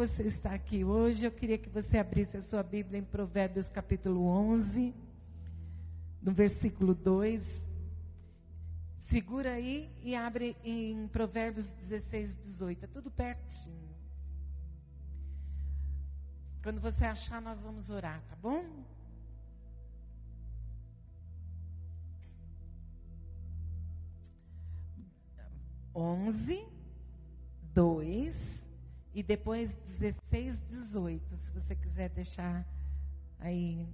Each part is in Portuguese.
você está aqui hoje. Eu queria que você abrisse a sua Bíblia em Provérbios capítulo 11, no versículo 2. Segura aí e abre em Provérbios 16, 18. É tudo pertinho. Quando você achar, nós vamos orar, tá bom? Onze, dois e depois 16, 18. Se você quiser deixar aí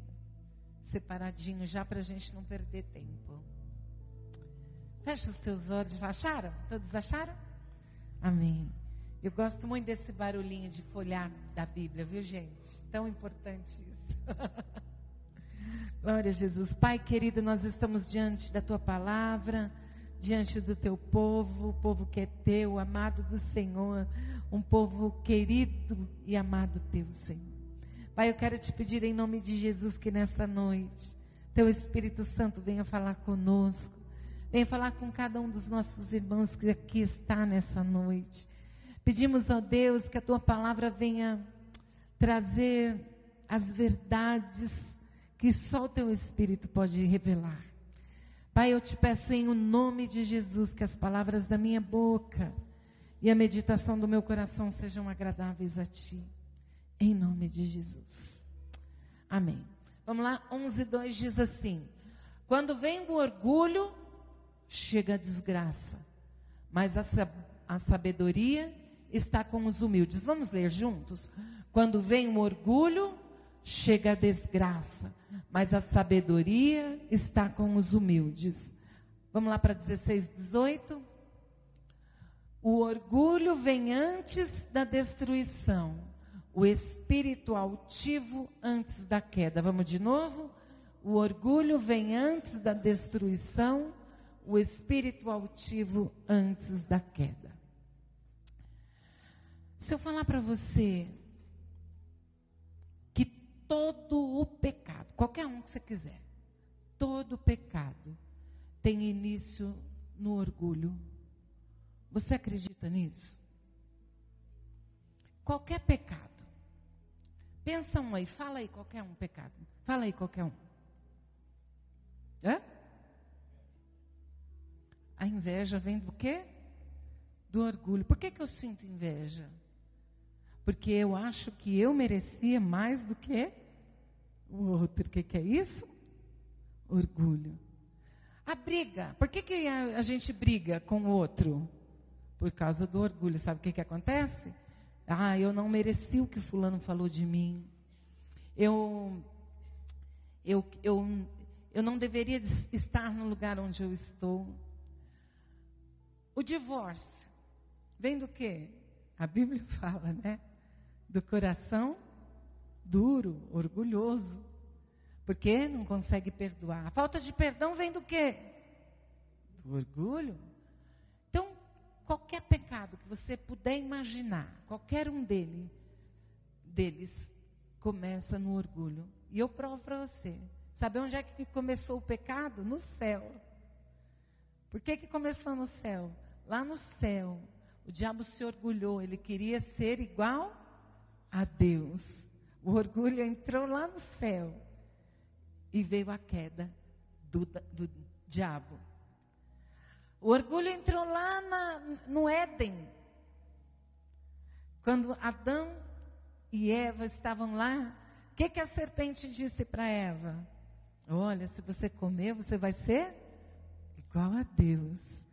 separadinho já para a gente não perder tempo. Feche os seus olhos. Acharam? Todos acharam? Amém. Eu gosto muito desse barulhinho de folhar da Bíblia, viu, gente? Tão importante isso. Glória a Jesus. Pai querido, nós estamos diante da tua palavra diante do teu povo, o povo que é teu, amado do Senhor, um povo querido e amado teu, Senhor. Pai, eu quero te pedir em nome de Jesus que nessa noite, teu Espírito Santo venha falar conosco, venha falar com cada um dos nossos irmãos que aqui está nessa noite. Pedimos a Deus que a tua palavra venha trazer as verdades que só o teu Espírito pode revelar. Pai, eu te peço em o nome de Jesus que as palavras da minha boca e a meditação do meu coração sejam agradáveis a ti. Em nome de Jesus. Amém. Vamos lá, 11, 2 diz assim: Quando vem o orgulho, chega a desgraça, mas a, a sabedoria está com os humildes. Vamos ler juntos? Quando vem o orgulho, chega a desgraça, mas a sabedoria está com os humildes. Vamos lá para 16, 18. O orgulho vem antes da destruição, o espírito altivo antes da queda. Vamos de novo? O orgulho vem antes da destruição, o espírito altivo antes da queda. Se eu falar para você todo o pecado, qualquer um que você quiser, todo pecado tem início no orgulho. Você acredita nisso? Qualquer pecado. Pensa um aí, fala aí qualquer um pecado. Fala aí qualquer um. Hã? A inveja vem do quê? Do orgulho. Por que, que eu sinto inveja? Porque eu acho que eu merecia mais do que o outro. O que, que é isso? Orgulho. A briga. Por que, que a, a, gente briga com o outro? Por causa do orgulho. Sabe o que, que acontece? Ah, eu não mereci o que fulano falou de mim. Eu, eu, eu, eu não deveria estar no lugar onde eu estou. O divórcio. Vem do quê? A Bíblia fala, né? Do coração duro, orgulhoso. Porque não consegue perdoar. A falta de perdão vem do quê? Do orgulho. Então, qualquer pecado que você puder imaginar, qualquer um dele, deles, começa no orgulho. E eu provo para você. Sabe onde é que começou o pecado? No céu. Por que, que começou no céu? Lá no céu, o diabo se orgulhou, ele queria ser igual a Deus. O orgulho entrou lá no céu e veio a queda do, do diabo. O orgulho entrou lá na, no Éden. Quando Adão e Eva estavam lá, o que, que a serpente disse para Eva? Olha, se você comer, você vai ser igual a Deus.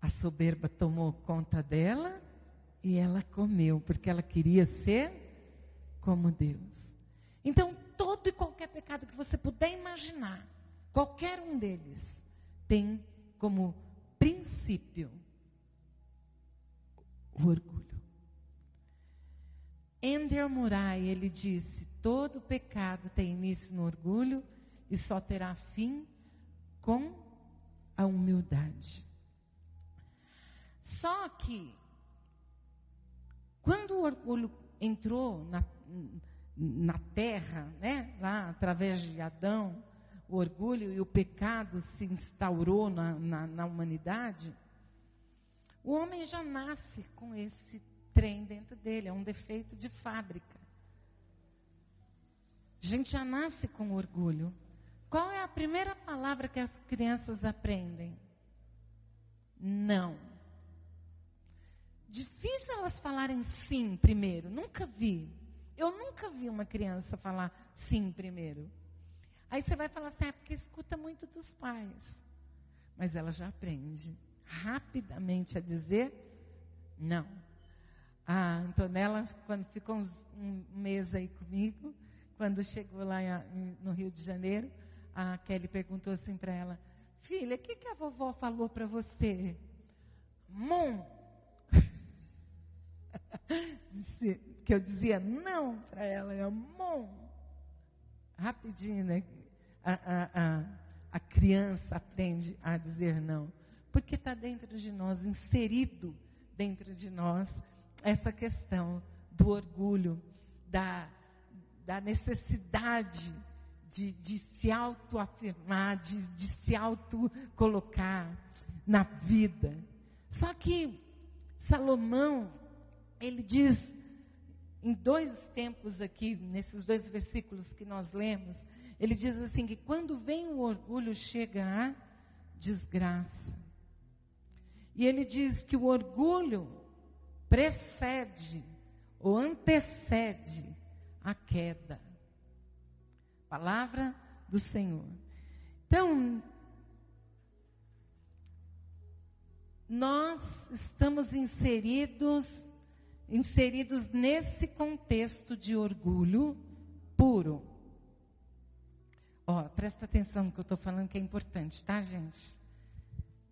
A soberba tomou conta dela e ela comeu, porque ela queria ser como Deus. Então, todo e qualquer pecado que você puder imaginar, qualquer um deles, tem como princípio o orgulho. Ender Murai, ele disse: todo pecado tem início no orgulho e só terá fim com a humildade. Só que quando o orgulho entrou na, na terra, né, lá através de Adão, o orgulho e o pecado se instaurou na, na, na humanidade, o homem já nasce com esse trem dentro dele, é um defeito de fábrica. A gente já nasce com orgulho. Qual é a primeira palavra que as crianças aprendem? Não. Difícil elas falarem sim primeiro. Nunca vi. Eu nunca vi uma criança falar sim primeiro. Aí você vai falar assim, é porque escuta muito dos pais. Mas ela já aprende rapidamente a dizer não. A Antonella, quando ficou uns, um mês aí comigo, quando chegou lá em, no Rio de Janeiro, a Kelly perguntou assim para ela: Filha, o que, que a vovó falou para você? Mum! que eu dizia não para ela, é mum! Rapidinho, né? A, a, a, a criança aprende a dizer não, porque está dentro de nós, inserido dentro de nós, essa questão do orgulho, da, da necessidade de, de se autoafirmar, de, de se autocolocar na vida. Só que Salomão, ele diz em dois tempos aqui, nesses dois versículos que nós lemos, ele diz assim que quando vem o orgulho chega a desgraça. E ele diz que o orgulho precede ou antecede a queda. Palavra do Senhor. Então, nós estamos inseridos inseridos nesse contexto de orgulho puro. Ó, presta atenção no que eu estou falando, que é importante, tá, gente?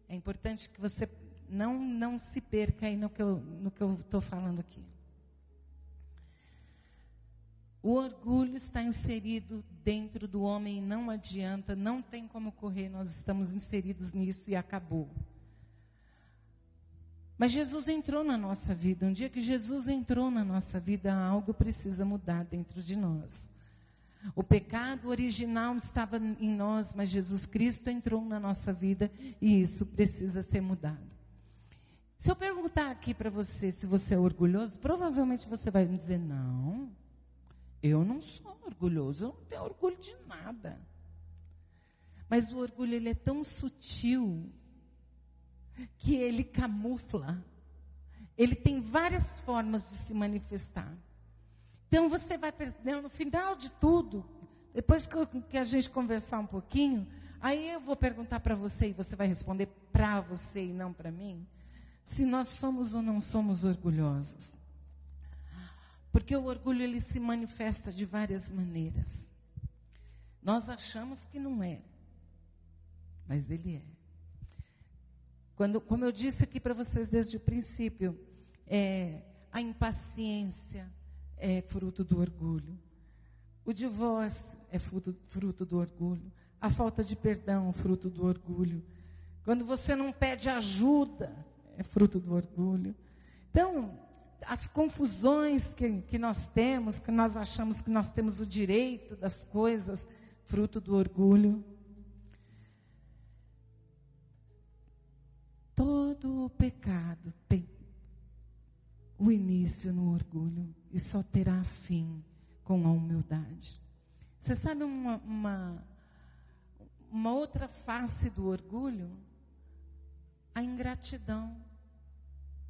É importante que você não, não se perca aí no que eu estou falando aqui. O orgulho está inserido dentro do homem, não adianta, não tem como correr, nós estamos inseridos nisso e acabou. Mas Jesus entrou na nossa vida. Um dia que Jesus entrou na nossa vida, algo precisa mudar dentro de nós. O pecado original estava em nós, mas Jesus Cristo entrou na nossa vida e isso precisa ser mudado. Se eu perguntar aqui para você se você é orgulhoso, provavelmente você vai me dizer: não. Eu não sou orgulhoso, eu não tenho orgulho de nada. Mas o orgulho ele é tão sutil que ele camufla. Ele tem várias formas de se manifestar. Então você vai perceber, no final de tudo, depois que, eu, que, a gente conversar um pouquinho, aí eu vou perguntar para você e você vai responder para você e não para mim, se nós somos ou não somos orgulhosos. Porque o orgulho ele se manifesta de várias maneiras. Nós achamos que não é, mas ele é. Quando, como eu disse aqui para vocês desde o princípio, é, a impaciência é fruto do orgulho. O divórcio é fruto, fruto do orgulho. A falta de perdão é fruto do orgulho. Quando você não pede ajuda, é fruto do orgulho. Então, as confusões que, que nós temos, que nós achamos que nós temos o direito das coisas, fruto do orgulho. Todo o pecado tem o início no orgulho e só terá fim com a humildade. Você sabe uma, uma, uma outra face do orgulho? A ingratidão.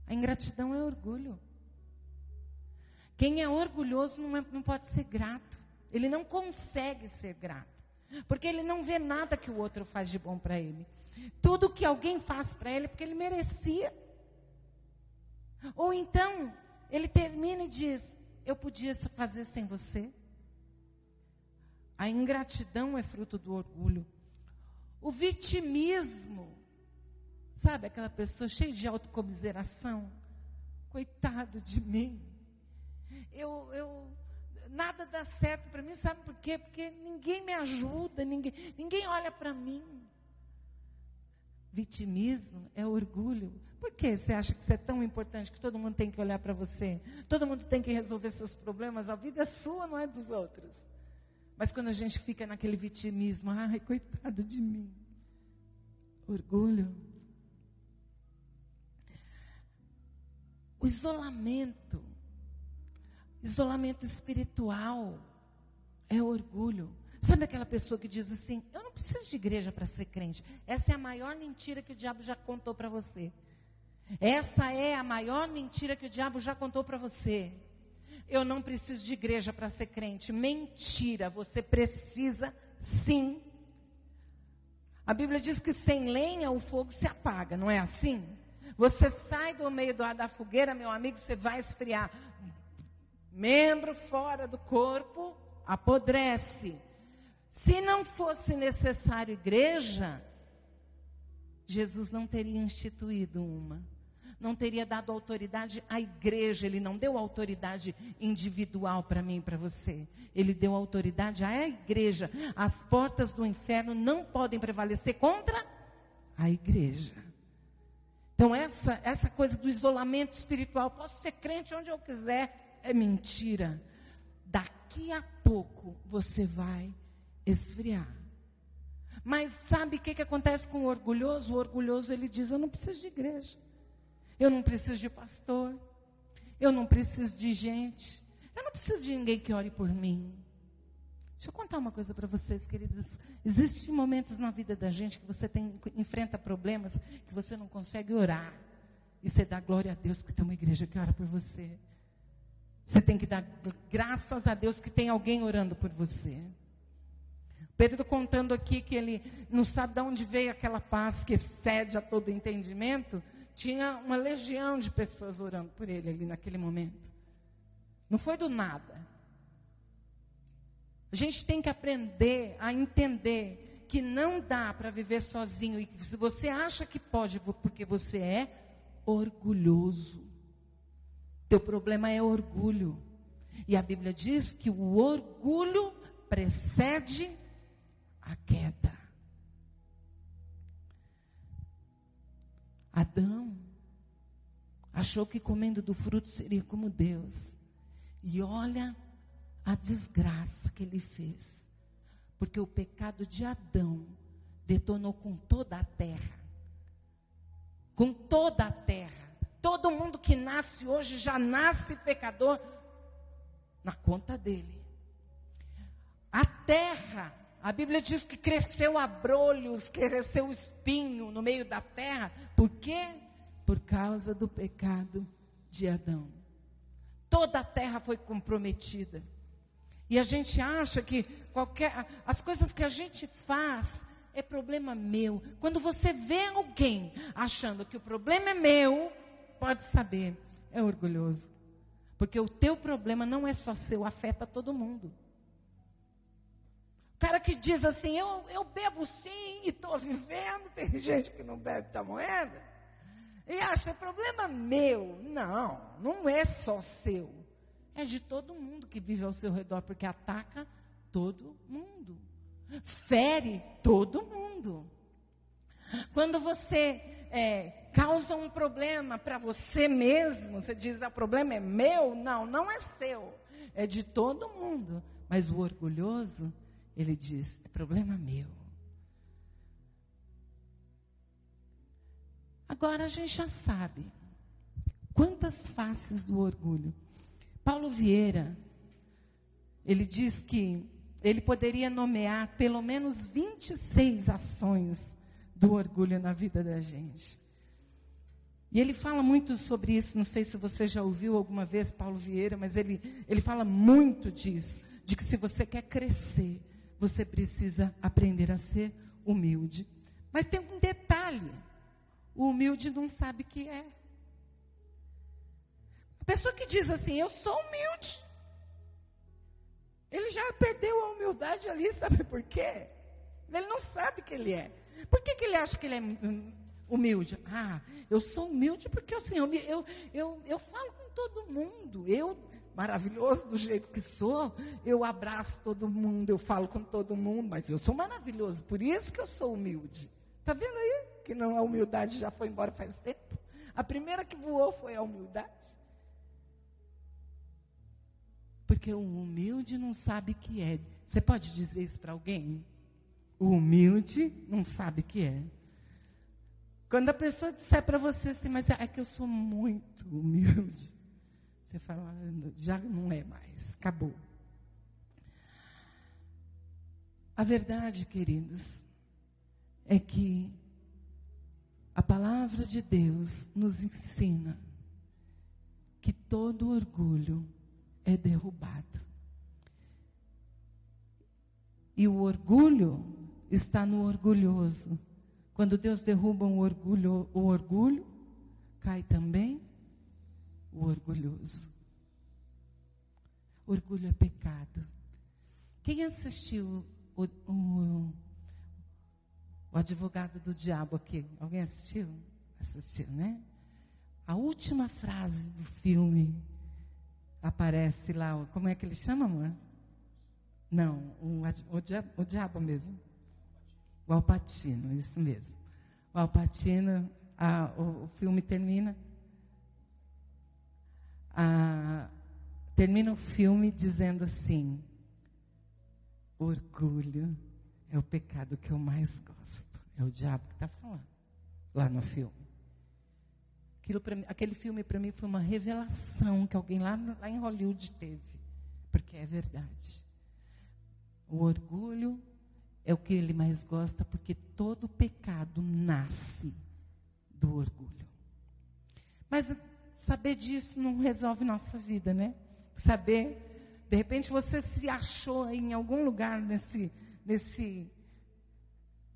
A ingratidão é orgulho. Quem é orgulhoso não, é, não pode ser grato. Ele não consegue ser grato. Porque ele não vê nada que o outro faz de bom para ele. Tudo que alguém faz para ele é porque ele merecia. Ou então, ele termina e diz: Eu podia fazer sem você. A ingratidão é fruto do orgulho. O vitimismo, sabe aquela pessoa cheia de autocomiseração? Coitado de mim eu, eu nada dá certo para mim, sabe por quê? Porque ninguém me ajuda, ninguém, ninguém olha para mim. Vitimismo é orgulho. Por que você acha que isso é tão importante que todo mundo tem que olhar para você? Todo mundo tem que resolver seus problemas, a vida é sua, não é dos outros. Mas quando a gente fica naquele vitimismo, ai, coitado de mim. Orgulho O isolamento, isolamento espiritual, é orgulho. Sabe aquela pessoa que diz assim: Eu não preciso de igreja para ser crente. Essa é a maior mentira que o diabo já contou para você. Essa é a maior mentira que o diabo já contou para você. Eu não preciso de igreja para ser crente. Mentira, você precisa sim. A Bíblia diz que sem lenha o fogo se apaga, não é assim? Você sai do meio da fogueira, meu amigo, você vai esfriar. Membro fora do corpo apodrece. Se não fosse necessário igreja, Jesus não teria instituído uma não teria dado autoridade à igreja, ele não deu autoridade individual para mim e para você. Ele deu autoridade à igreja. As portas do inferno não podem prevalecer contra a igreja. Então, essa, essa coisa do isolamento espiritual, posso ser crente onde eu quiser, é mentira. Daqui a pouco você vai esfriar. Mas sabe o que, que acontece com o orgulhoso? O orgulhoso ele diz: Eu não preciso de igreja. Eu não preciso de pastor. Eu não preciso de gente. Eu não preciso de ninguém que ore por mim. Deixa eu contar uma coisa para vocês, queridos. Existem momentos na vida da gente que você tem, enfrenta problemas que você não consegue orar. E você dá glória a Deus porque tem uma igreja que ora por você. Você tem que dar graças a Deus que tem alguém orando por você. Pedro contando aqui que ele não sabe de onde veio aquela paz que excede a todo entendimento tinha uma legião de pessoas orando por ele ali naquele momento. Não foi do nada. A gente tem que aprender a entender que não dá para viver sozinho e se você acha que pode porque você é orgulhoso. Teu problema é orgulho. E a Bíblia diz que o orgulho precede a queda. Adão achou que comendo do fruto seria como Deus. E olha a desgraça que ele fez. Porque o pecado de Adão detonou com toda a terra. Com toda a terra. Todo mundo que nasce hoje já nasce pecador na conta dele. A terra a Bíblia diz que cresceu abrolhos, cresceu espinho no meio da terra. Por quê? Por causa do pecado de Adão. Toda a terra foi comprometida. E a gente acha que qualquer as coisas que a gente faz é problema meu. Quando você vê alguém achando que o problema é meu, pode saber, é orgulhoso. Porque o teu problema não é só seu, afeta todo mundo cara que diz assim, eu, eu bebo sim e estou vivendo, tem gente que não bebe, está morrendo. E acha, é problema meu. Não, não é só seu. É de todo mundo que vive ao seu redor, porque ataca todo mundo. Fere todo mundo. Quando você é, causa um problema para você mesmo, você diz, o problema é meu? Não, não é seu. É de todo mundo. Mas o orgulhoso ele diz: é problema meu. Agora a gente já sabe quantas faces do orgulho. Paulo Vieira, ele diz que ele poderia nomear pelo menos 26 ações do orgulho na vida da gente. E ele fala muito sobre isso, não sei se você já ouviu alguma vez Paulo Vieira, mas ele, ele fala muito disso, de que se você quer crescer, você precisa aprender a ser humilde. Mas tem um detalhe: o humilde não sabe que é. A pessoa que diz assim, eu sou humilde, ele já perdeu a humildade ali, sabe por quê? Ele não sabe que ele é. Por que, que ele acha que ele é humilde? Ah, eu sou humilde porque assim, eu, eu, eu, eu falo com todo mundo. Eu maravilhoso do jeito que sou, eu abraço todo mundo, eu falo com todo mundo, mas eu sou maravilhoso, por isso que eu sou humilde. Está vendo aí? Que não a humildade já foi embora faz tempo. A primeira que voou foi a humildade. Porque o humilde não sabe que é. Você pode dizer isso para alguém? O humilde não sabe que é. Quando a pessoa disser para você assim, mas é que eu sou muito humilde, você fala, já não é mais, acabou. A verdade, queridos, é que a palavra de Deus nos ensina que todo orgulho é derrubado. E o orgulho está no orgulhoso. Quando Deus derruba um orgulho, o orgulho, cai também o orgulhoso. Orgulho é pecado. Quem assistiu o, o, o advogado do diabo aqui? Alguém assistiu? Assistiu, né? A última frase do filme aparece lá. Como é que ele chama, amor? Não, o, o, o diabo mesmo. O Alpatino, isso mesmo. O Alpatino, o, o, filme termina. Termina o filme dizendo assim: orgulho é o pecado que eu mais gosto. É o diabo que está falando lá no filme. Mim, aquele filme para mim foi uma revelação que alguém lá, lá em Hollywood teve. Porque é verdade. O orgulho é o que ele mais gosta, porque todo pecado nasce do orgulho. Mas saber disso não resolve nossa vida, né? Saber, de repente você se achou em algum lugar nesse, nesse,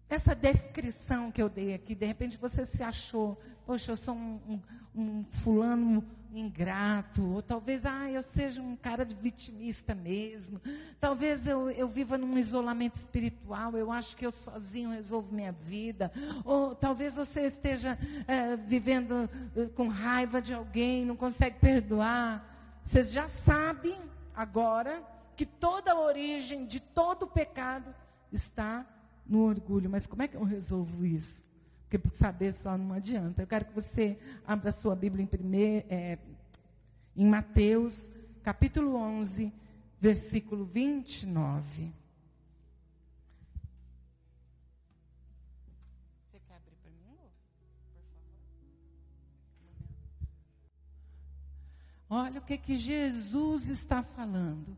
essa descrição que eu dei aqui, de repente você se achou, poxa, eu sou um, um, um fulano ingrato, ou talvez, ah, eu seja um cara de vitimista mesmo, talvez eu, eu viva num isolamento espiritual, eu acho que eu sozinho resolvo minha vida, ou talvez você esteja é, vivendo é, com raiva de alguém, não consegue perdoar. Vocês já sabem agora que toda a origem de todo pecado está no orgulho, mas como é que eu resolvo isso? Porque saber só não adianta. Eu quero que você abra a sua Bíblia em, primeir, é, em Mateus, capítulo 11, versículo 29. Você quer abrir para mim, por favor? Olha o que, que Jesus está falando.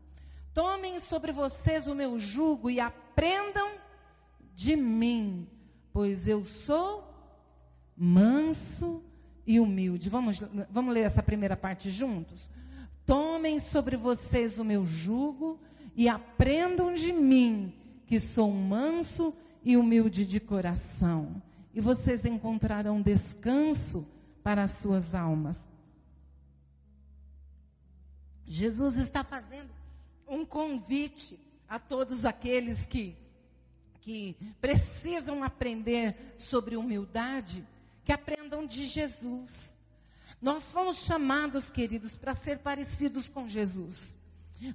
Tomem sobre vocês o meu jugo e aprendam de mim pois eu sou manso e humilde. Vamos, vamos ler essa primeira parte juntos? Tomem sobre vocês o meu jugo e aprendam de mim, que sou manso e humilde de coração, e vocês encontrarão descanso para as suas almas. Jesus está fazendo um convite a todos aqueles que que precisam aprender sobre humildade, que aprendam de Jesus. Nós fomos chamados, queridos, para ser parecidos com Jesus.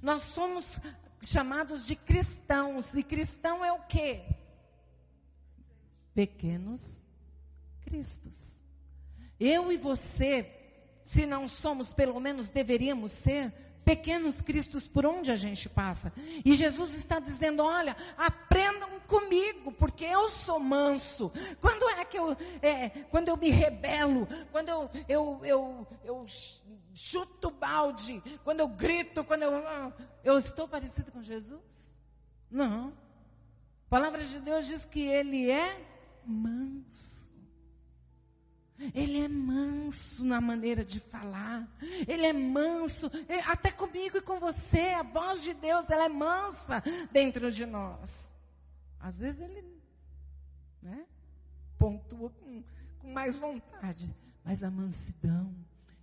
Nós somos chamados de cristãos, e cristão é o quê? Pequenos cristos. Eu e você, se não somos, pelo menos deveríamos ser, pequenos cristos por onde a gente passa. E Jesus está dizendo: olha, aprendam comigo, porque eu sou manso. Quando é que eu, é, quando eu me rebelo, quando eu, eu, eu, eu chuto balde, quando eu grito, quando eu. Eu estou parecido com Jesus? Não. A palavra de Deus diz que ele é manso. Ele é manso na maneira de falar. Ele é manso, até comigo e com você. A voz de Deus, ela é mansa dentro de nós. Às vezes ele, né, pontua com, com mais vontade. Mas a mansidão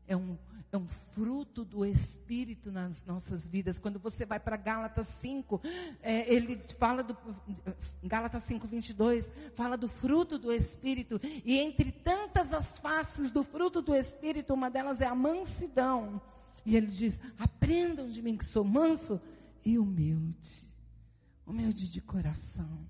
é um, é um fruto do Espírito nas nossas vidas. Quando você vai para Gálatas 5, é, ele fala do. Gálatas 5, 22, fala do fruto do Espírito. E entre tantas as faces do fruto do Espírito, uma delas é a mansidão. E ele diz: aprendam de mim que sou manso e humilde. Humilde de coração.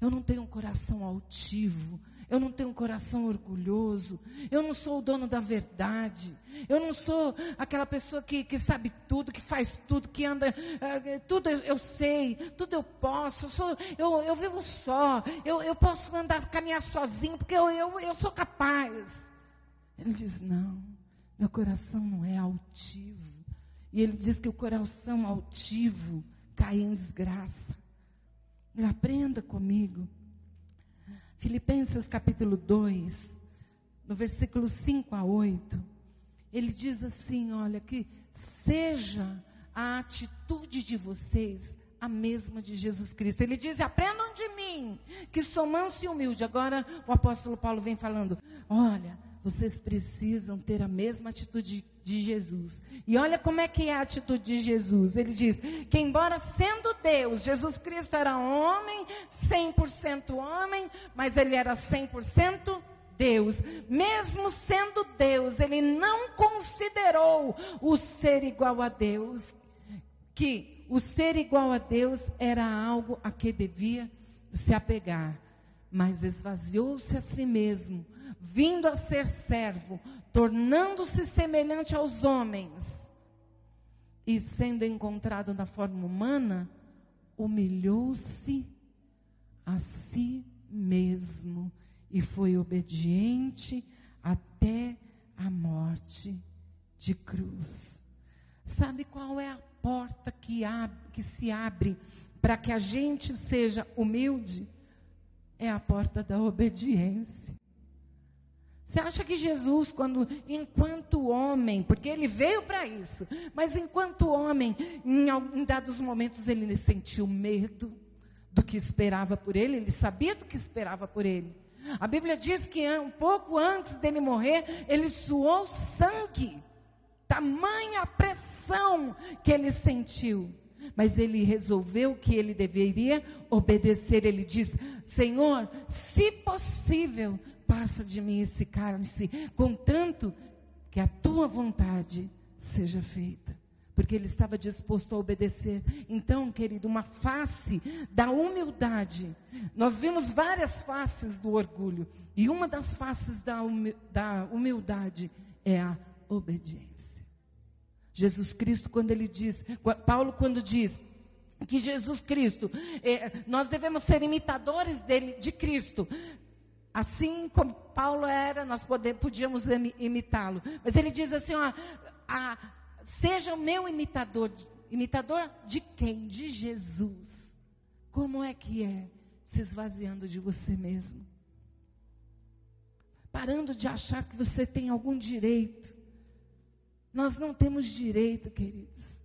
Eu não tenho um coração altivo. Eu não tenho um coração orgulhoso. Eu não sou o dono da verdade. Eu não sou aquela pessoa que, que sabe tudo, que faz tudo, que anda. Uh, tudo eu, eu, sei, tudo eu posso. Eu, sou, eu, eu vivo só. Eu, eu posso andar, caminhar sozinho, porque eu, eu, eu sou capaz. Ele diz: não, meu coração não é altivo. E ele diz que o coração altivo cai em desgraça. Aprenda comigo. Filipenses capítulo 2, no versículo 5 a 8, ele diz assim: olha, que seja a atitude de vocês a mesma de Jesus Cristo. Ele diz: aprendam de mim, que sou manso e humilde. Agora o apóstolo Paulo vem falando: olha, vocês precisam ter a mesma atitude de Jesus. E olha como é que é a atitude de Jesus. Ele diz que embora sendo Deus, Jesus Cristo era homem, 100% homem, mas ele era 100% Deus. Mesmo sendo Deus, ele não considerou o ser igual a Deus, que o ser igual a Deus era algo a que devia se apegar, mas esvaziou-se a si mesmo vindo a ser servo, tornando-se semelhante aos homens, e sendo encontrado na forma humana, humilhou-se a si mesmo e foi obediente até a morte de cruz. Sabe qual é a porta que, abre, que se abre para que a gente seja humilde? É a porta da obediência. Você acha que Jesus, quando, enquanto homem, porque ele veio para isso, mas enquanto homem, em, em dados momentos ele sentiu medo do que esperava por ele, ele sabia do que esperava por ele. A Bíblia diz que um pouco antes dele morrer, ele suou sangue, tamanha pressão que ele sentiu. Mas ele resolveu que ele deveria obedecer. Ele diz: Senhor, se possível, passa de mim esse cálice, contanto que a tua vontade seja feita. Porque ele estava disposto a obedecer. Então, querido, uma face da humildade. Nós vimos várias faces do orgulho. E uma das faces da humildade é a obediência. Jesus Cristo, quando ele diz, Paulo, quando diz, que Jesus Cristo, eh, nós devemos ser imitadores dele, de Cristo, Assim como Paulo era, nós podíamos imitá-lo. Mas ele diz assim: ó, a, seja o meu imitador. Imitador de quem? De Jesus. Como é que é? Se esvaziando de você mesmo. Parando de achar que você tem algum direito. Nós não temos direito, queridos.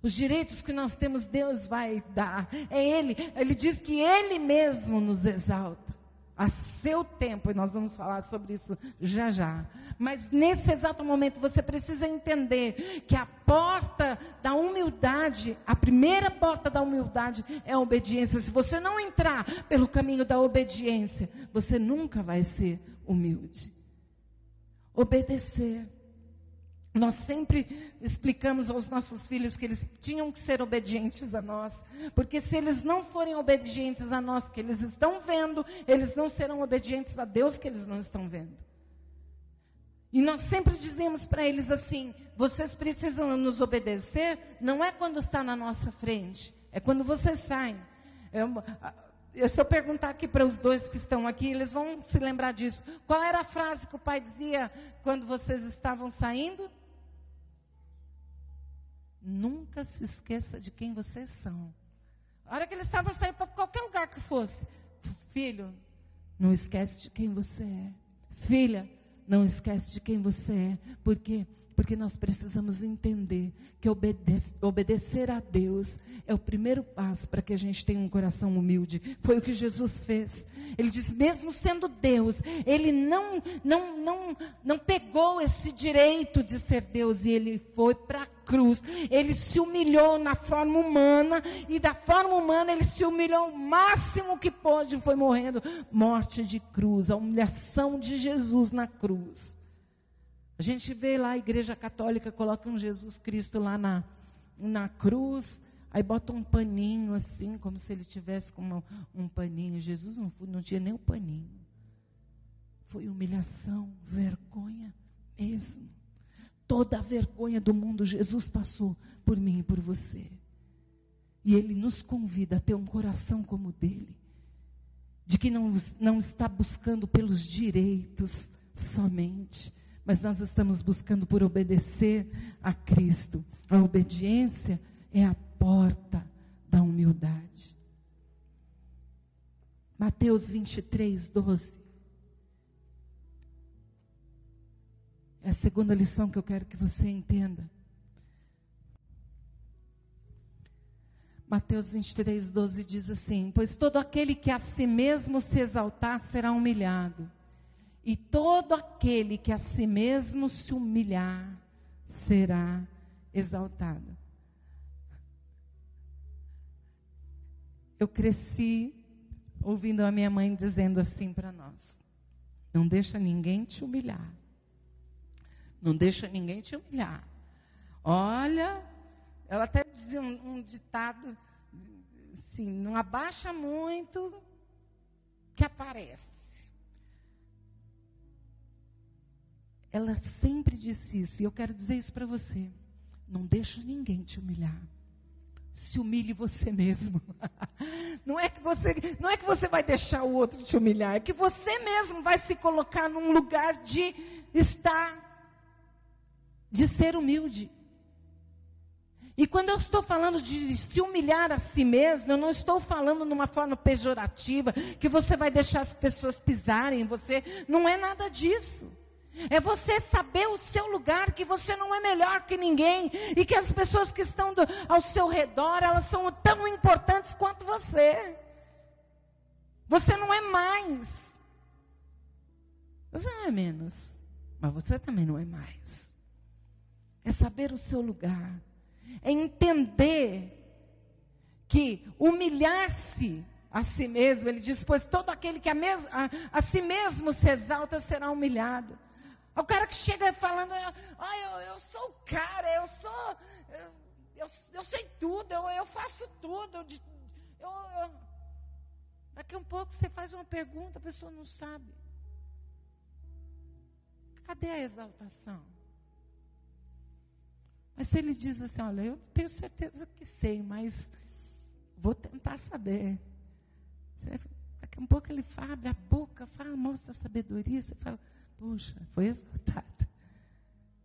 Os direitos que nós temos, Deus vai dar. É Ele. Ele diz que Ele mesmo nos exalta a seu tempo, e nós vamos falar sobre isso já já. Mas nesse exato momento você precisa entender que a porta da humildade, a primeira porta da humildade é a obediência. Se você não entrar pelo caminho da obediência, você nunca vai ser humilde. Obedecer. Nós sempre explicamos aos nossos filhos que eles tinham que ser obedientes a nós, porque se eles não forem obedientes a nós, que eles estão vendo, eles não serão obedientes a Deus, que eles não estão vendo. E nós sempre dizemos para eles assim: vocês precisam nos obedecer, não é quando está na nossa frente, é quando vocês saem. Eu, se eu perguntar aqui para os dois que estão aqui, eles vão se lembrar disso. Qual era a frase que o pai dizia quando vocês estavam saindo? Nunca se esqueça de quem vocês são. A hora que eles estavam saindo para qualquer lugar que fosse, filho, não esquece de quem você é. Filha, não esquece de quem você é. Por quê? Porque nós precisamos entender que obede obedecer a Deus é o primeiro passo para que a gente tenha um coração humilde. Foi o que Jesus fez. Ele disse, mesmo sendo Deus, ele não, não, não, não pegou esse direito de ser Deus e ele foi para a cruz. Ele se humilhou na forma humana e da forma humana ele se humilhou o máximo que pôde, foi morrendo morte de cruz, a humilhação de Jesus na cruz. A gente vê lá a igreja católica coloca um Jesus Cristo lá na, na cruz, Aí bota um paninho assim, como se ele tivesse com uma, um paninho. Jesus não, não tinha nem um paninho. Foi humilhação, vergonha mesmo. Toda a vergonha do mundo Jesus passou por mim e por você. E Ele nos convida a ter um coração como o dele. De que não, não está buscando pelos direitos somente, mas nós estamos buscando por obedecer a Cristo. A obediência é a porta da humildade. Mateus 23, 12. É a segunda lição que eu quero que você entenda. Mateus 23, 12 diz assim: Pois todo aquele que a si mesmo se exaltar será humilhado, e todo aquele que a si mesmo se humilhar será exaltado. Eu cresci ouvindo a minha mãe dizendo assim para nós: Não deixa ninguém te humilhar. Não deixa ninguém te humilhar. Olha, ela até dizia um, um ditado assim: não abaixa muito que aparece. Ela sempre disse isso, e eu quero dizer isso para você. Não deixa ninguém te humilhar. Se humilhe você mesmo. Não é que você, não é que você vai deixar o outro te humilhar, é que você mesmo vai se colocar num lugar de estar de ser humilde. E quando eu estou falando de se humilhar a si mesmo, eu não estou falando numa forma pejorativa, que você vai deixar as pessoas pisarem em você. Não é nada disso. É você saber o seu lugar, que você não é melhor que ninguém, e que as pessoas que estão do, ao seu redor, elas são tão importantes quanto você. Você não é mais. Você não é menos, mas você também não é mais é saber o seu lugar, é entender que humilhar-se a si mesmo, ele diz, pois todo aquele que a, mes, a, a si mesmo se exalta será humilhado. O cara que chega falando, ah, eu, eu sou o cara, eu sou, eu, eu, eu sei tudo, eu, eu faço tudo. Eu, eu, daqui a um pouco você faz uma pergunta, a pessoa não sabe. Cadê a exaltação? Mas se ele diz assim, olha, eu tenho certeza que sei, mas vou tentar saber. Daqui a um pouco ele abre a boca, fala, mostra a sabedoria, você fala, puxa, foi exaltado.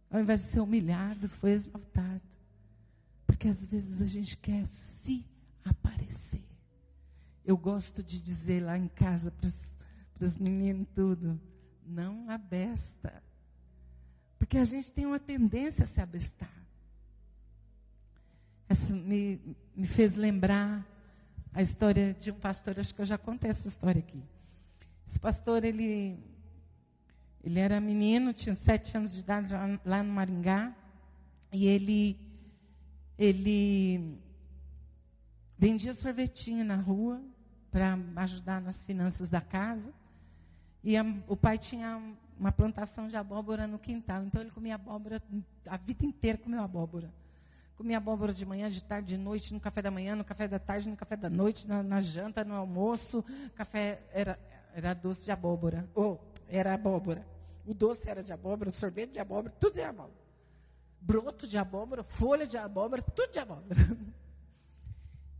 Ao invés de ser humilhado, foi exaltado. Porque às vezes a gente quer se aparecer. Eu gosto de dizer lá em casa para os meninos tudo, não abesta. Porque a gente tem uma tendência a se abestar. Essa me, me fez lembrar a história de um pastor, acho que eu já contei essa história aqui. Esse pastor, ele, ele era menino, tinha sete anos de idade lá, no Maringá, e ele, ele vendia sorvetinho na rua para ajudar nas finanças da casa. E a, o pai tinha uma plantação de abóbora no quintal, então ele comia abóbora, a vida inteira comeu abóbora. Comia abóbora de manhã, de tarde, de noite, no café da manhã, no café da tarde, no café da noite, na, na janta, no almoço. Café era, era doce de abóbora. Ou oh, era abóbora. O doce era de abóbora, o sorvete de abóbora, tudo de abóbora. Broto de abóbora, folha de abóbora, tudo de abóbora.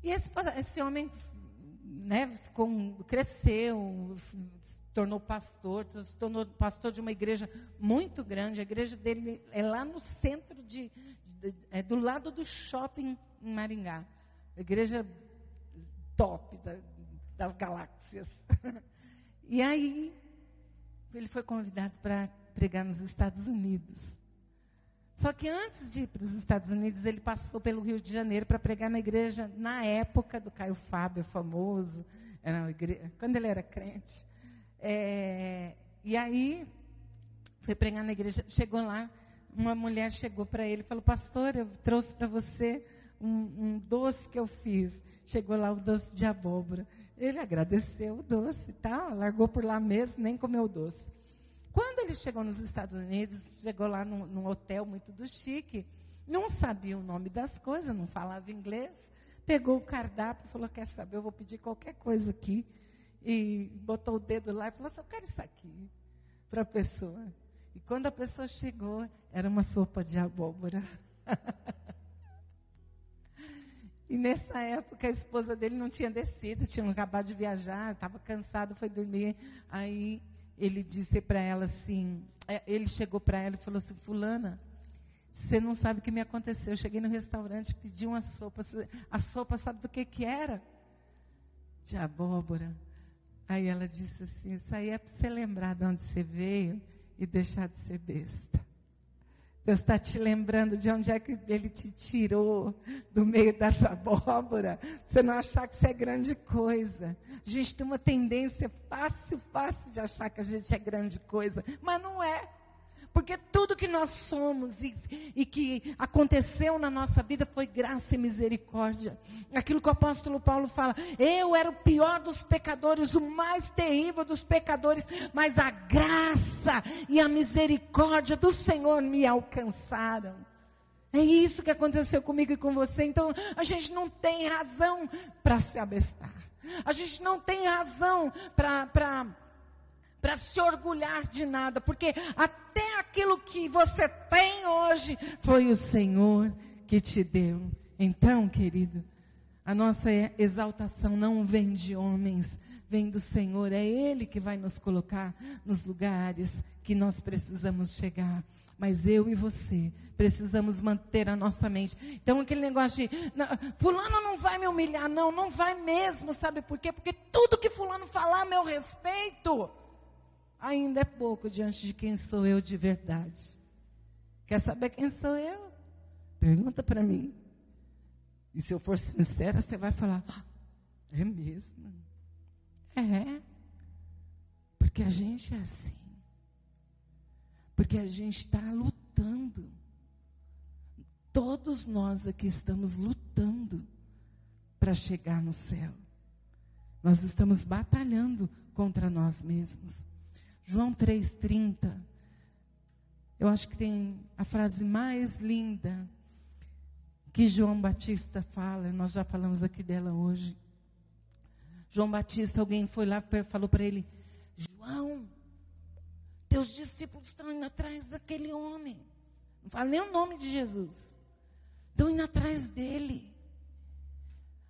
E esse, esse homem né, ficou, cresceu, se tornou pastor, se tornou pastor de uma igreja muito grande. A igreja dele é lá no centro de, é do lado do shopping em Maringá. igreja top da, das galáxias. e aí, ele foi convidado para pregar nos Estados Unidos. Só que antes de ir para os Estados Unidos, ele passou pelo Rio de Janeiro para pregar na igreja, na época do Caio Fábio, famoso, igreja, quando ele era crente. É, e aí, foi pregar na igreja, chegou lá, uma mulher chegou para ele e falou: Pastor, eu trouxe para você um, um, doce que eu fiz. Chegou lá o doce de abóbora. Ele agradeceu o doce, tá? Largou por lá mesmo, nem comeu o doce. Quando ele chegou nos Estados Unidos, chegou lá num, num hotel muito do chique, não sabia o nome das coisas, não falava inglês, Pegou o cardápio e falou: Quer saber, eu vou pedir qualquer coisa aqui. E botou o dedo lá e falou assim: Eu quero isso aqui para a pessoa. E quando a pessoa chegou, era uma sopa de abóbora. e nessa época a esposa dele não tinha descido, tinha acabado de viajar, estava cansado, foi dormir. Aí ele disse para ela assim: é, ele chegou para ela e falou assim: Fulana, você não sabe o que me aconteceu. Eu cheguei no restaurante, pedi uma sopa. A sopa, sabe do que, que era? De abóbora. Aí ela disse assim: Isso aí é para você lembrar de onde você veio e deixar de ser besta. Deus está te lembrando de onde é que Ele te tirou do meio dessa abóbora. Você não achar que isso é grande coisa. A gente tem uma tendência fácil, fácil de achar que a gente é grande coisa, mas não é. Porque tudo que nós somos e, e, que aconteceu na nossa vida foi graça e misericórdia. Aquilo que o apóstolo Paulo fala, eu era o pior dos pecadores, o mais terrível dos pecadores, mas a graça e a misericórdia do Senhor me alcançaram. É isso que aconteceu comigo e com você. Então, a gente não tem razão para se abestar. A gente não tem razão para para se orgulhar de nada, porque até aquilo que você tem hoje foi o Senhor que te deu. Então, querido, a nossa exaltação não vem de homens, vem do Senhor. É Ele que vai nos colocar nos lugares que nós precisamos chegar. Mas eu e você precisamos manter a nossa mente. Então, aquele negócio de, não, Fulano não vai me humilhar, não, não vai mesmo, sabe por quê? Porque tudo que Fulano falar a meu respeito ainda é pouco diante de quem sou eu de verdade. Quer saber quem sou eu? Pergunta para mim. E se eu for sincera, você vai falar: ah, é mesmo? É. Porque a gente é assim. Porque a gente está lutando. Todos nós aqui estamos lutando para chegar no céu. Nós estamos batalhando contra nós mesmos. João 3,30. Eu acho que tem a frase mais linda que João Batista fala, nós já falamos aqui dela hoje. João Batista, alguém foi lá e falou para ele: João, teus discípulos estão indo atrás daquele homem. Não fala nem o nome de Jesus. Estão indo atrás dele.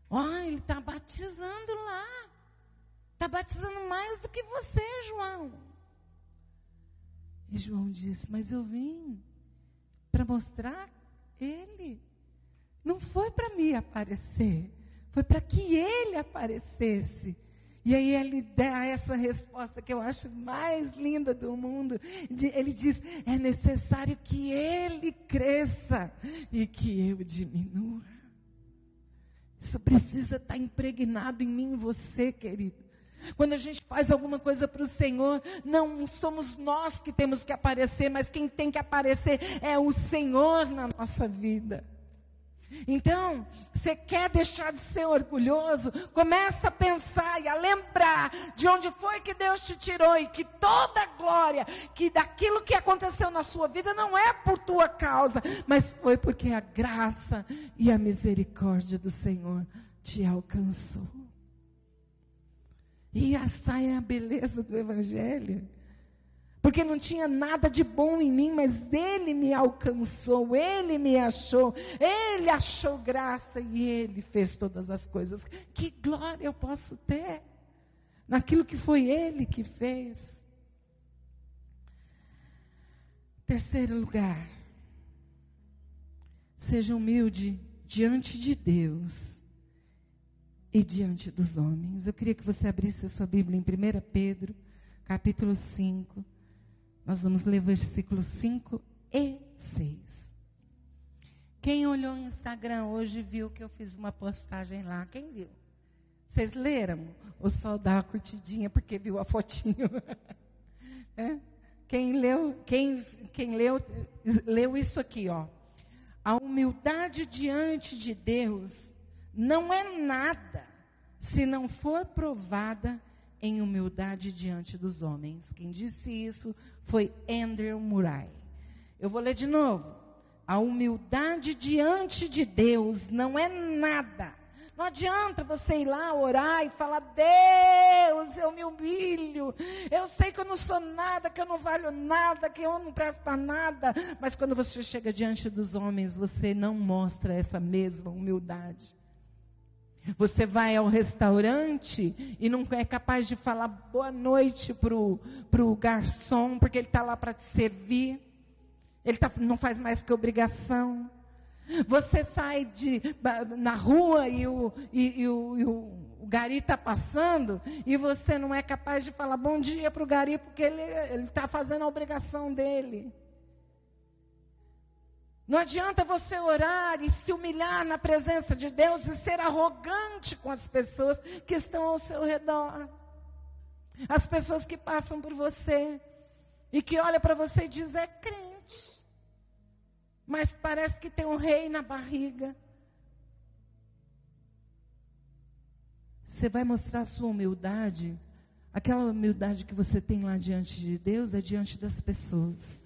Ó, oh, ele está batizando lá. Está batizando mais do que você, João. E João disse: Mas eu vim para mostrar ele. Não foi para mim aparecer, foi para que ele aparecesse. E aí ele dá essa resposta que eu acho mais linda do mundo. Ele diz: é necessário que ele cresça e que eu diminua. Isso precisa estar impregnado em mim e você, querido. Quando a gente faz alguma coisa para o Senhor, não somos nós que temos que aparecer, mas quem tem que aparecer é o Senhor na nossa vida. Então, você quer deixar de ser orgulhoso? Começa a pensar e a lembrar de onde foi que Deus te tirou e que toda a glória, que daquilo que aconteceu na sua vida não é por tua causa, mas foi porque a graça e a misericórdia do Senhor te alcançou. E essa é a beleza do Evangelho. Porque não tinha nada de bom em mim, mas Ele me alcançou, Ele me achou, Ele achou graça e Ele fez todas as coisas. Que glória eu posso ter naquilo que foi Ele que fez. Terceiro lugar, seja humilde diante de Deus e diante dos homens. Eu queria que você abrisse a sua Bíblia em 1 Pedro, capítulo 5. Nós vamos ler versículos 5 e 6. Quem olhou o Instagram hoje viu que eu fiz uma postagem lá. Quem viu? Vocês leram? Ou só dá uma curtidinha porque viu a fotinho? é? Quem leu, quem, quem leu, leu isso aqui, ó. A humildade diante de Deus não é nada se não for provada em humildade diante dos homens. Quem disse isso foi Andrew Murray. Eu vou ler de novo. A humildade diante de Deus não é nada, Não adianta você ir lá orar e falar: Deus, eu me humilho. Eu sei que eu não sou nada, que eu não valho nada, que eu não presto para nada. Mas quando você chega diante dos homens, você não mostra essa mesma humildade. Você vai ao restaurante e não é capaz de falar boa noite para o garçom, porque ele está lá para te servir. Ele tá, não faz mais que obrigação. Você sai de, na rua e o, e, e o, e o, o gari está passando e você não é capaz de falar bom dia para o gari porque ele está fazendo a obrigação dele. Não adianta você orar e se humilhar na presença de Deus e ser arrogante com as pessoas que estão ao seu redor. As pessoas que passam por você e que olham para você e dizem: é crente. Mas parece que tem um rei na barriga. Você vai mostrar sua humildade. Aquela humildade que você tem lá diante de Deus é diante das pessoas.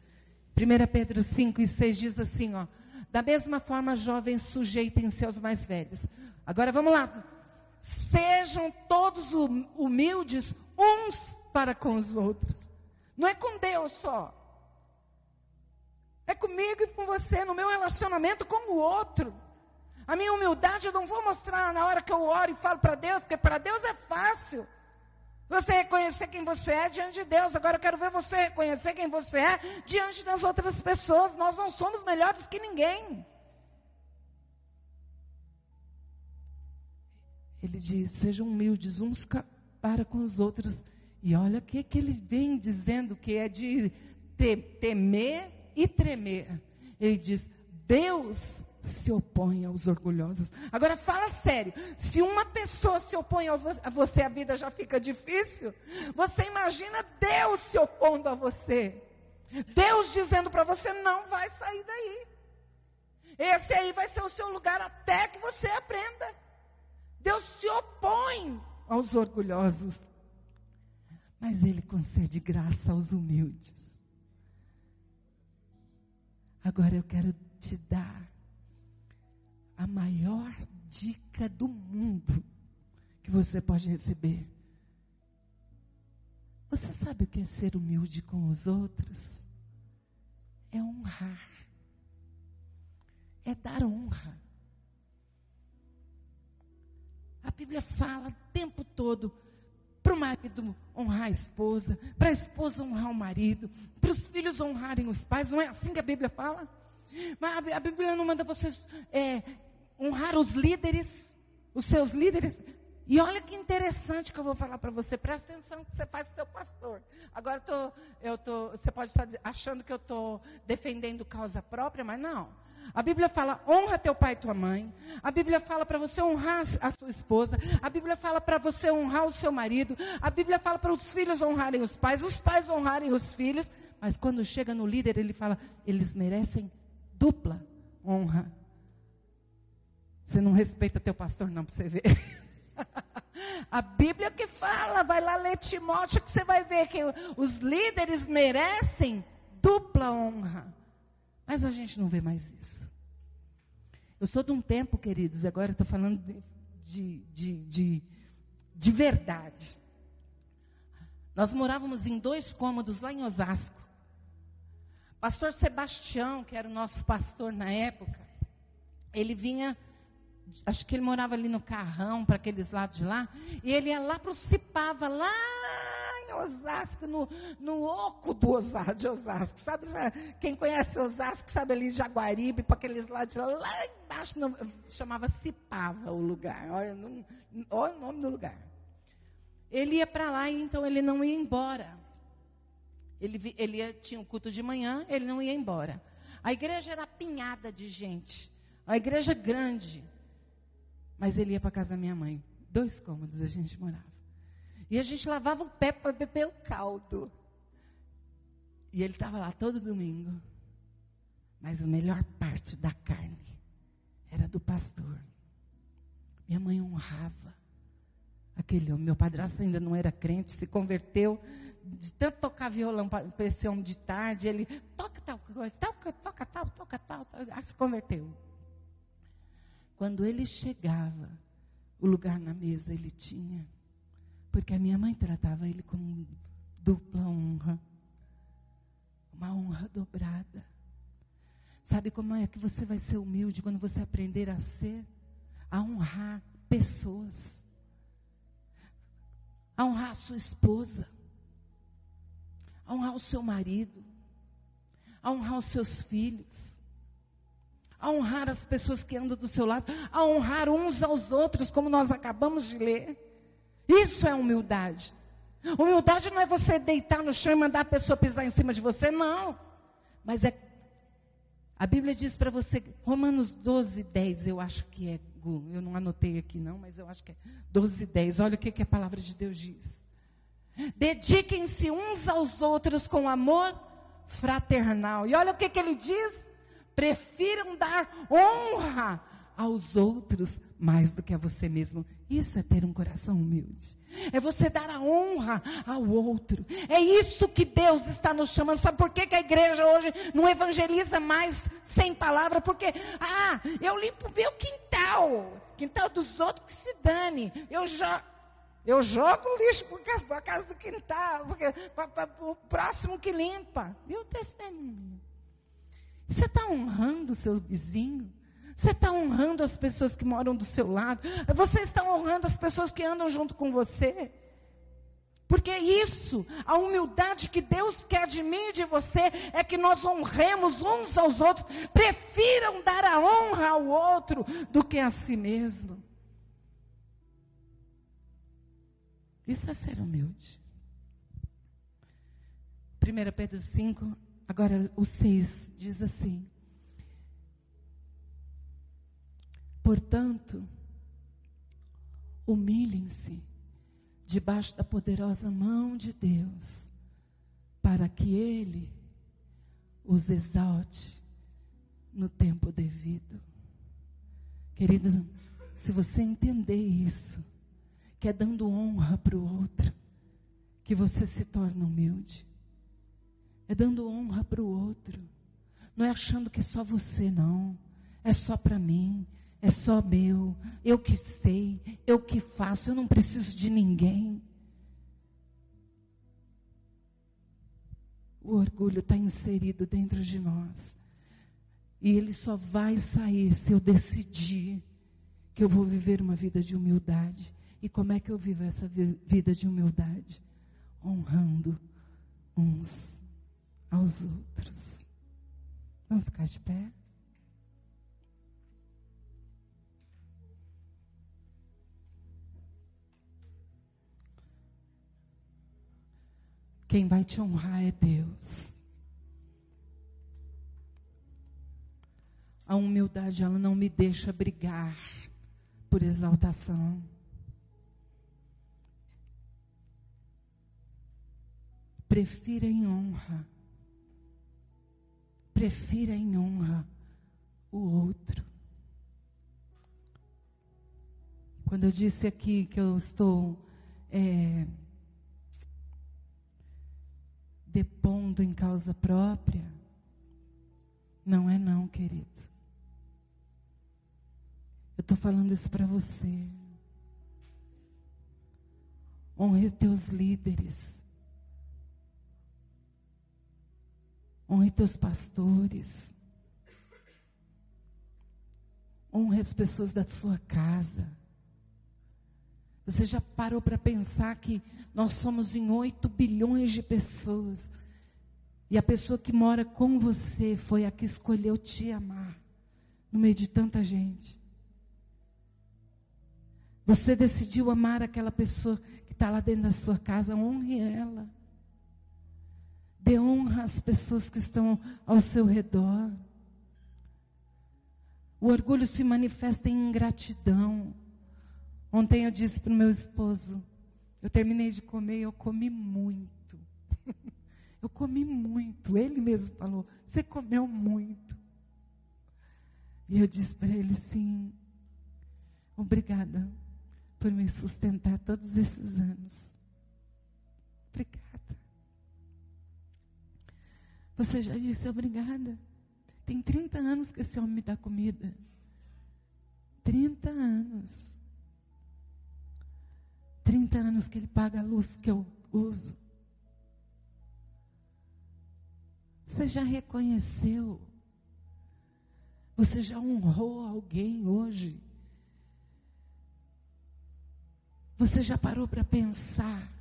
1 Pedro 5 e 6 diz assim, ó. Da mesma forma, jovens, sujeitem-se aos mais velhos. Agora vamos lá. Sejam todos hum, humildes uns para com os outros. Não é com Deus só. É comigo e com você, no meu relacionamento com o outro. A minha humildade eu não vou mostrar na hora que eu oro e falo para Deus, porque para Deus é fácil. Você reconhecer quem você é diante de Deus. Agora eu quero ver você reconhecer quem você é diante das outras pessoas. Nós não somos melhores que ninguém. Ele diz: sejam humildes uns para com os outros. E olha o que, que ele vem dizendo que é de temer e tremer. Ele diz: Deus se opõe aos orgulhosos. Agora fala sério, se uma pessoa se opõe a você, a vida já fica difícil. Você imagina Deus se opondo a você. Deus dizendo para você não vai sair daí. Esse aí vai ser o seu lugar até que você aprenda. Deus se opõe aos orgulhosos. Mas ele concede graça aos humildes. Agora eu quero te dar a maior dica do mundo que você pode receber. Você sabe o que é ser humilde com os outros? É honrar. É dar honra. A Bíblia fala o tempo todo para o marido honrar a esposa, para a esposa honrar o marido, para os filhos honrarem os pais. Não é assim que a Bíblia fala? Mas a Bíblia não manda vocês é, honrar os líderes, os seus líderes. E olha que interessante que eu vou falar para você. Presta atenção que você faz seu pastor. Agora tô, eu tô, você pode estar achando que eu estou defendendo causa própria, mas não. A Bíblia fala: honra teu pai e tua mãe. A Bíblia fala para você honrar a sua esposa. A Bíblia fala para você honrar o seu marido. A Bíblia fala para os filhos honrarem os pais, os pais honrarem os filhos. Mas quando chega no líder, ele fala: eles merecem dupla honra. Você não respeita teu pastor, não, para você ver. A Bíblia que fala, vai lá ler Timóteo, que você vai ver que os líderes merecem dupla honra. Mas a gente não vê mais isso. Eu sou de um tempo, queridos, agora estou falando de, de, de, de, verdade. Nós morávamos em dois cômodos lá em Osasco. Pastor Sebastião, que era o nosso pastor na época, ele vinha acho que ele morava ali no Carrão, para aqueles lados de lá, e ele ia lá para o Cipava, lá em Osasco, no, no oco do Osasco, de Osasco, sabe? Quem conhece Osasco sabe ali Jaguaribe, para aqueles lados de lá, lá embaixo, no, chamava Cipava o lugar, olha, não, olha o nome do lugar. Ele ia para lá, e então ele não ia embora. Ele, ele ia, tinha um culto de manhã, ele não ia embora. A igreja era apinhada de gente. A igreja grande. Mas ele ia para casa da minha mãe. Dois cômodos a gente morava. E a gente lavava o pé para beber o caldo. E ele estava lá todo domingo. Mas a melhor parte da carne era do pastor. Minha mãe honrava aquele homem. Meu padrasto ainda não era crente, se converteu. De tanto tocar violão para esse homem de tarde, ele toca tal coisa, toca, toca tal, toca tal, tal, se converteu. Quando ele chegava o lugar na mesa ele tinha. Porque a minha mãe tratava ele com dupla honra. Uma honra dobrada. Sabe como é que você vai ser humilde quando você aprender a ser? A honrar pessoas. A honrar a sua esposa. A honrar o seu marido. A honrar os seus filhos a honrar as pessoas que andam do seu lado, a honrar uns aos outros, como nós acabamos de ler. Isso é humildade. Humildade não é você deitar no chão e mandar a pessoa pisar em cima de você, não. Mas é. A Bíblia diz para você, Romanos 12, 10, eu acho que é, eu não anotei aqui não, mas eu acho que é 12, 10. Olha o que, que a palavra de Deus diz. Dediquem-se uns aos outros com amor fraternal. E olha o que, que ele diz prefiram dar honra aos outros mais do que a você mesmo. Isso é ter um coração humilde. É você dar a honra ao outro. É isso que Deus está nos chamando. Sabe por que, que a igreja hoje não evangeliza mais sem palavra? Porque, ah, eu limpo o meu quintal. Quintal dos outros que se dane. Eu já. Eu jogo lixo para a casa do quintal, para o próximo que limpa. Deu testemunho. Você está honrando o seu vizinho? Você está honrando as pessoas que moram do seu lado? Você está honrando as pessoas que andam junto com você? Porque isso, a humildade que Deus quer de mim e de você, é que nós honremos uns aos outros, prefiram dar a honra ao outro do que a si mesmo. Isso é ser humilde. 1 Pedro 5, Agora, o 6 diz assim: Portanto, humilhem-se debaixo da poderosa mão de Deus, para que Ele os exalte no tempo devido. Queridos, se você entender isso, que é dando honra para o outro, que você se torna humilde. É dando honra para o outro. Não é achando que é só você, não. É só para mim. É só meu. Eu que sei. Eu que faço. Eu não preciso de ninguém. O orgulho está inserido dentro de nós. E ele só vai sair se eu decidir que eu vou viver uma vida de humildade. E como é que eu vivo essa vida de humildade? Honrando uns aos outros. Vamos ficar de pé? Quem vai te honrar é Deus. A humildade, ela não me deixa brigar por exaltação. Prefira em honra prefira em honra o outro. Quando eu disse aqui que eu estou é, depondo em causa própria, não é não, querido. Eu estou falando isso para você. Honre teus líderes. Honre teus pastores. Honre as pessoas da sua casa. Você já parou para pensar que nós somos em 8 bilhões de pessoas. E a pessoa que mora com você foi a que escolheu te amar. No meio de tanta gente. Você decidiu amar aquela pessoa que está lá dentro da sua casa. Honre ela. Dê honra às pessoas que estão ao seu redor. O orgulho se manifesta em ingratidão. Ontem eu disse para o meu esposo, eu terminei de comer e eu comi muito. eu comi muito. Ele mesmo falou, você comeu muito. E eu disse para ele, sim, obrigada por me sustentar todos esses anos. Você já disse obrigada. Tem 30 anos que esse homem me dá comida. 30 anos. 30 anos que ele paga a luz que eu uso. Você já reconheceu? Você já honrou alguém hoje? Você já parou para pensar?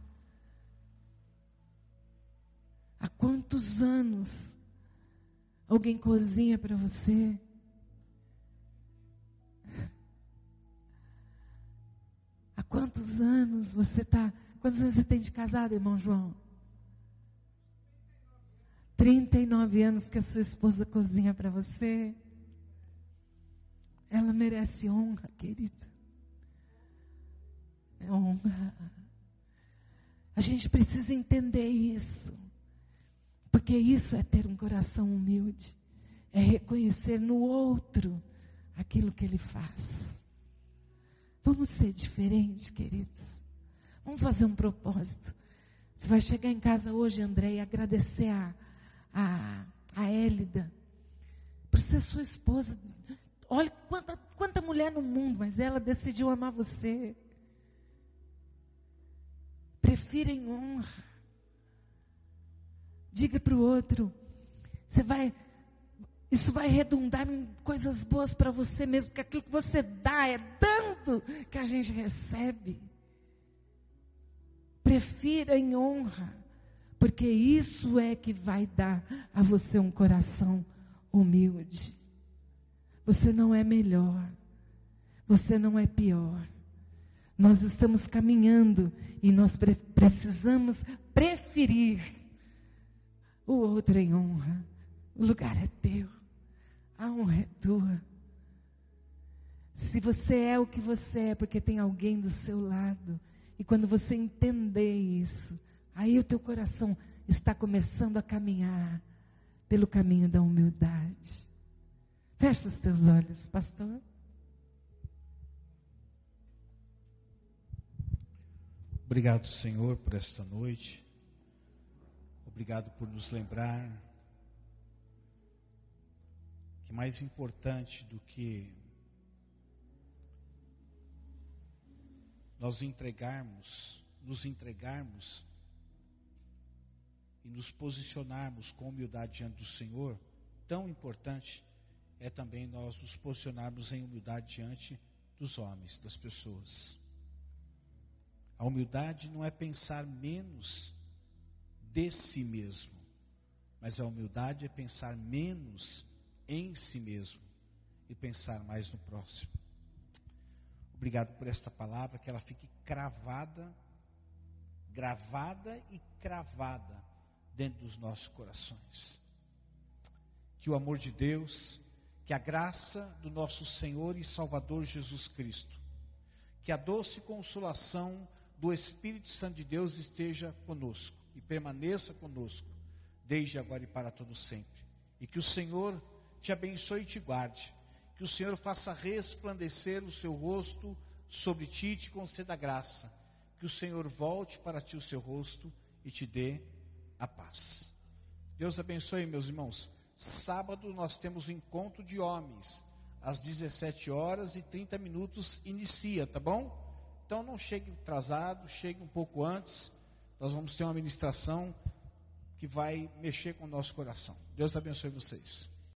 Há quantos anos alguém cozinha para você? Há quantos anos você está. Quantos anos você tem de casado, irmão João? 39 anos que a sua esposa cozinha para você. Ela merece honra, querido. É honra. A gente precisa entender isso. Porque isso é ter um coração humilde. É reconhecer no outro aquilo que ele faz. Vamos ser diferentes, queridos. Vamos fazer um propósito. Você vai chegar em casa hoje, André, e agradecer a, a, a Élida por ser sua esposa. Olha quanta, quanta mulher no mundo, mas ela decidiu amar você. Prefira em honra. Diga para o outro, você vai, isso vai redundar em coisas boas para você mesmo, porque aquilo que você dá é dando que a gente recebe. Prefira em honra, porque isso é que vai dar a você um coração humilde. Você não é melhor, você não é pior. Nós estamos caminhando e nós pre precisamos preferir o outro em honra. O lugar é teu, a honra é tua. Se você é o que você é, porque tem alguém do seu lado, e quando você entender isso, aí o teu coração está começando a caminhar pelo caminho da humildade. Fecha os teus olhos, pastor. Obrigado, Senhor, por esta noite. Obrigado por nos lembrar que mais importante do que nós entregarmos, nos entregarmos e nos posicionarmos com humildade diante do Senhor, tão importante é também nós nos posicionarmos em humildade diante dos homens, das pessoas. A humildade não é pensar menos de si mesmo. Mas a humildade é pensar menos em si mesmo e pensar mais no próximo. Obrigado por esta palavra, que ela fique cravada, gravada e cravada dentro dos nossos corações. Que o amor de Deus, que a graça do nosso Senhor e Salvador Jesus Cristo, que a doce consolação do Espírito Santo de Deus esteja conosco e permaneça conosco, desde agora e para todo sempre. E que o Senhor te abençoe e te guarde. Que o Senhor faça resplandecer o seu rosto sobre ti e te conceda graça. Que o Senhor volte para ti o seu rosto e te dê a paz. Deus abençoe, meus irmãos. Sábado nós temos o encontro de homens. Às 17 horas e 30 minutos inicia, tá bom? Então não chegue atrasado, chegue um pouco antes nós vamos ter uma ministração que vai mexer com o nosso coração. Deus abençoe vocês.